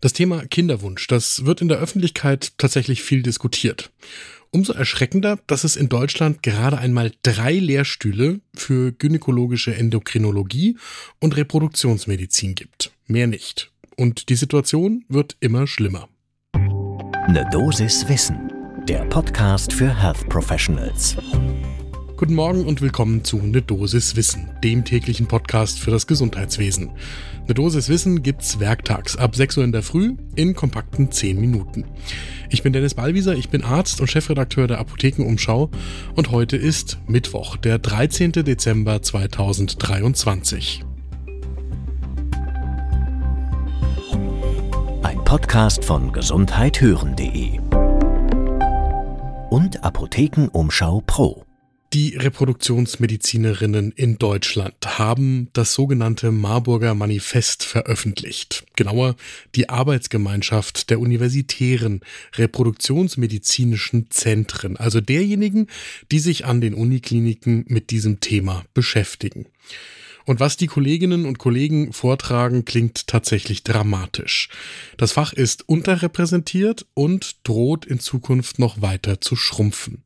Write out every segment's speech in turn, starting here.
Das Thema Kinderwunsch, das wird in der Öffentlichkeit tatsächlich viel diskutiert. Umso erschreckender, dass es in Deutschland gerade einmal drei Lehrstühle für gynäkologische Endokrinologie und Reproduktionsmedizin gibt. Mehr nicht. Und die Situation wird immer schlimmer. Ne Dosis Wissen, der Podcast für Health Professionals. Guten Morgen und willkommen zu Ne Dosis Wissen, dem täglichen Podcast für das Gesundheitswesen. Ne Dosis Wissen gibt's werktags ab 6 Uhr in der Früh in kompakten 10 Minuten. Ich bin Dennis Ballwieser, ich bin Arzt und Chefredakteur der Apothekenumschau und heute ist Mittwoch, der 13. Dezember 2023. Ein Podcast von gesundheithören.de und Apothekenumschau Pro. Die Reproduktionsmedizinerinnen in Deutschland haben das sogenannte Marburger Manifest veröffentlicht. Genauer die Arbeitsgemeinschaft der universitären reproduktionsmedizinischen Zentren, also derjenigen, die sich an den Unikliniken mit diesem Thema beschäftigen. Und was die Kolleginnen und Kollegen vortragen, klingt tatsächlich dramatisch. Das Fach ist unterrepräsentiert und droht in Zukunft noch weiter zu schrumpfen.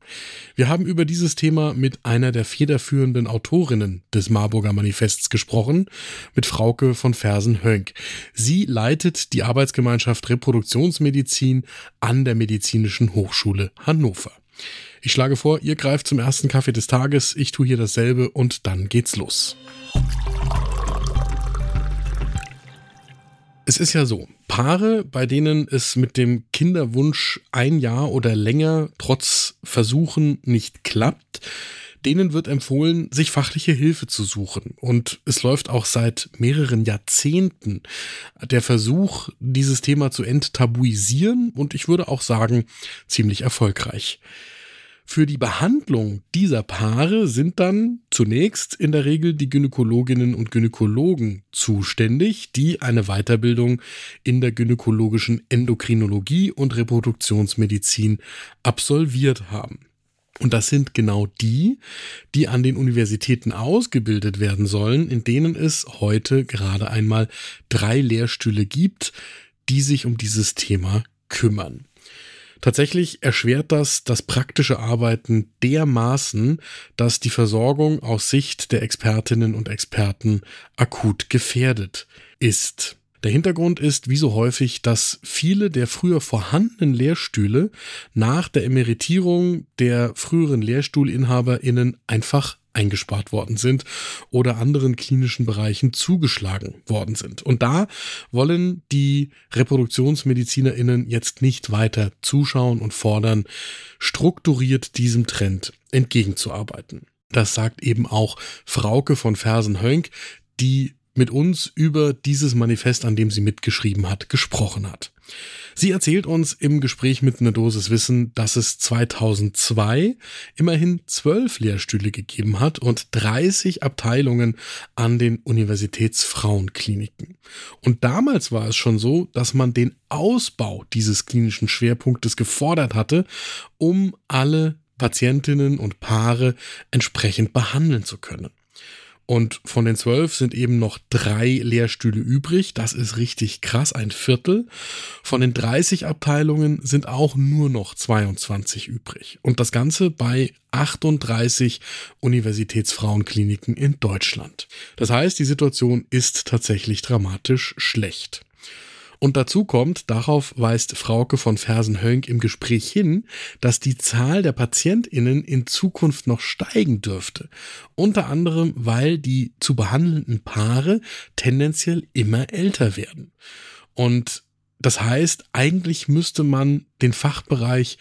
Wir haben über dieses Thema mit einer der federführenden Autorinnen des Marburger Manifests gesprochen, mit Frauke von Fersen-Hönk. Sie leitet die Arbeitsgemeinschaft Reproduktionsmedizin an der Medizinischen Hochschule Hannover. Ich schlage vor, ihr greift zum ersten Kaffee des Tages, ich tue hier dasselbe und dann geht's los. Es ist ja so, Paare, bei denen es mit dem Kinderwunsch ein Jahr oder länger trotz Versuchen nicht klappt, denen wird empfohlen, sich fachliche Hilfe zu suchen. Und es läuft auch seit mehreren Jahrzehnten der Versuch, dieses Thema zu enttabuisieren und ich würde auch sagen, ziemlich erfolgreich. Für die Behandlung dieser Paare sind dann zunächst in der Regel die Gynäkologinnen und Gynäkologen zuständig, die eine Weiterbildung in der gynäkologischen Endokrinologie und Reproduktionsmedizin absolviert haben. Und das sind genau die, die an den Universitäten ausgebildet werden sollen, in denen es heute gerade einmal drei Lehrstühle gibt, die sich um dieses Thema kümmern. Tatsächlich erschwert das das praktische Arbeiten dermaßen, dass die Versorgung aus Sicht der Expertinnen und Experten akut gefährdet ist. Der Hintergrund ist, wie so häufig, dass viele der früher vorhandenen Lehrstühle nach der Emeritierung der früheren Lehrstuhlinhaberinnen einfach eingespart worden sind oder anderen klinischen Bereichen zugeschlagen worden sind. Und da wollen die Reproduktionsmedizinerinnen jetzt nicht weiter zuschauen und fordern, strukturiert diesem Trend entgegenzuarbeiten. Das sagt eben auch Frauke von Fersen-Hönk, die mit uns über dieses Manifest, an dem sie mitgeschrieben hat, gesprochen hat. Sie erzählt uns im Gespräch mit einer Dosis Wissen, dass es 2002 immerhin zwölf Lehrstühle gegeben hat und 30 Abteilungen an den Universitätsfrauenkliniken. Und damals war es schon so, dass man den Ausbau dieses klinischen Schwerpunktes gefordert hatte, um alle Patientinnen und Paare entsprechend behandeln zu können. Und von den zwölf sind eben noch drei Lehrstühle übrig. Das ist richtig krass, ein Viertel. Von den 30 Abteilungen sind auch nur noch 22 übrig. Und das Ganze bei 38 Universitätsfrauenkliniken in Deutschland. Das heißt, die Situation ist tatsächlich dramatisch schlecht. Und dazu kommt, darauf weist Frauke von Fersen-Hönk im Gespräch hin, dass die Zahl der PatientInnen in Zukunft noch steigen dürfte. Unter anderem, weil die zu behandelnden Paare tendenziell immer älter werden. Und das heißt, eigentlich müsste man den Fachbereich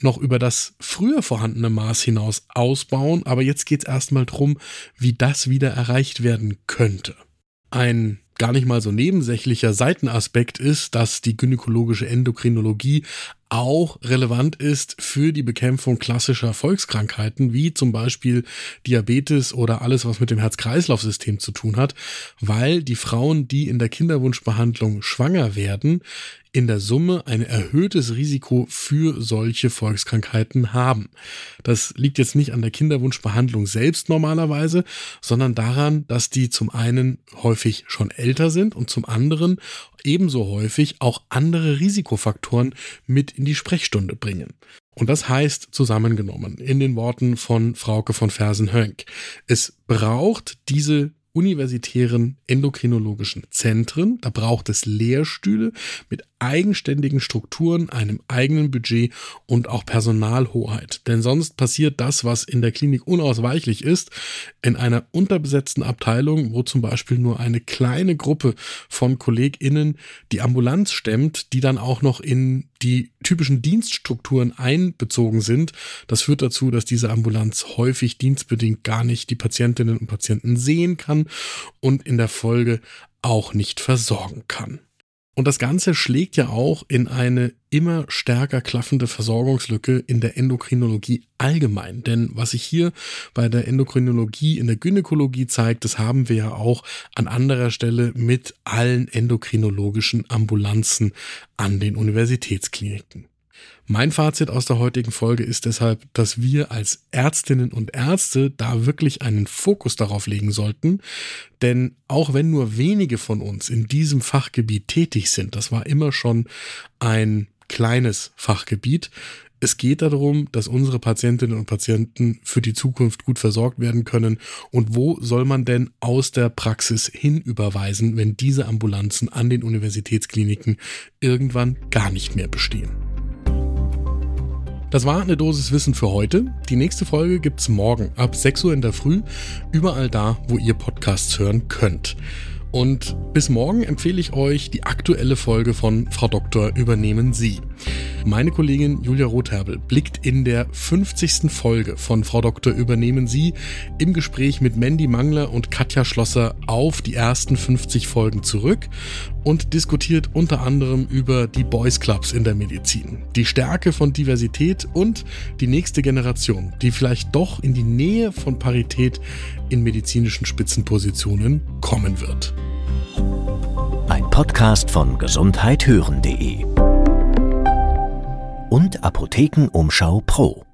noch über das früher vorhandene Maß hinaus ausbauen, aber jetzt geht es erstmal drum, wie das wieder erreicht werden könnte. Ein gar nicht mal so nebensächlicher Seitenaspekt ist, dass die gynäkologische Endokrinologie auch relevant ist für die Bekämpfung klassischer Volkskrankheiten, wie zum Beispiel Diabetes oder alles, was mit dem Herz-Kreislauf-System zu tun hat, weil die Frauen, die in der Kinderwunschbehandlung schwanger werden, in der Summe ein erhöhtes Risiko für solche Volkskrankheiten haben. Das liegt jetzt nicht an der Kinderwunschbehandlung selbst normalerweise, sondern daran, dass die zum einen häufig schon älter sind und zum anderen ebenso häufig auch andere Risikofaktoren mit in die Sprechstunde bringen. Und das heißt zusammengenommen in den Worten von Frauke von Fersen-Hönk. Es braucht diese universitären endokrinologischen Zentren. Da braucht es Lehrstühle mit eigenständigen Strukturen, einem eigenen Budget und auch Personalhoheit. Denn sonst passiert das, was in der Klinik unausweichlich ist, in einer unterbesetzten Abteilung, wo zum Beispiel nur eine kleine Gruppe von KollegInnen die Ambulanz stemmt, die dann auch noch in die typischen Dienststrukturen einbezogen sind. Das führt dazu, dass diese Ambulanz häufig dienstbedingt gar nicht die Patientinnen und Patienten sehen kann und in der Folge auch nicht versorgen kann. Und das Ganze schlägt ja auch in eine immer stärker klaffende Versorgungslücke in der Endokrinologie allgemein. Denn was sich hier bei der Endokrinologie in der Gynäkologie zeigt, das haben wir ja auch an anderer Stelle mit allen endokrinologischen Ambulanzen an den Universitätskliniken. Mein Fazit aus der heutigen Folge ist deshalb, dass wir als Ärztinnen und Ärzte da wirklich einen Fokus darauf legen sollten, denn auch wenn nur wenige von uns in diesem Fachgebiet tätig sind, das war immer schon ein kleines Fachgebiet, es geht darum, dass unsere Patientinnen und Patienten für die Zukunft gut versorgt werden können. Und wo soll man denn aus der Praxis hin überweisen, wenn diese Ambulanzen an den Universitätskliniken irgendwann gar nicht mehr bestehen? Das war eine Dosis Wissen für heute. Die nächste Folge gibt's morgen ab 6 Uhr in der Früh, überall da, wo ihr Podcasts hören könnt. Und bis morgen empfehle ich euch die aktuelle Folge von Frau Doktor übernehmen Sie. Meine Kollegin Julia Rotherbel blickt in der 50. Folge von Frau Doktor übernehmen Sie im Gespräch mit Mandy Mangler und Katja Schlosser auf die ersten 50 Folgen zurück und diskutiert unter anderem über die Boys Clubs in der Medizin, die Stärke von Diversität und die nächste Generation, die vielleicht doch in die Nähe von Parität in medizinischen Spitzenpositionen kommen wird. Ein Podcast von gesundheithören.de und Apothekenumschau Pro.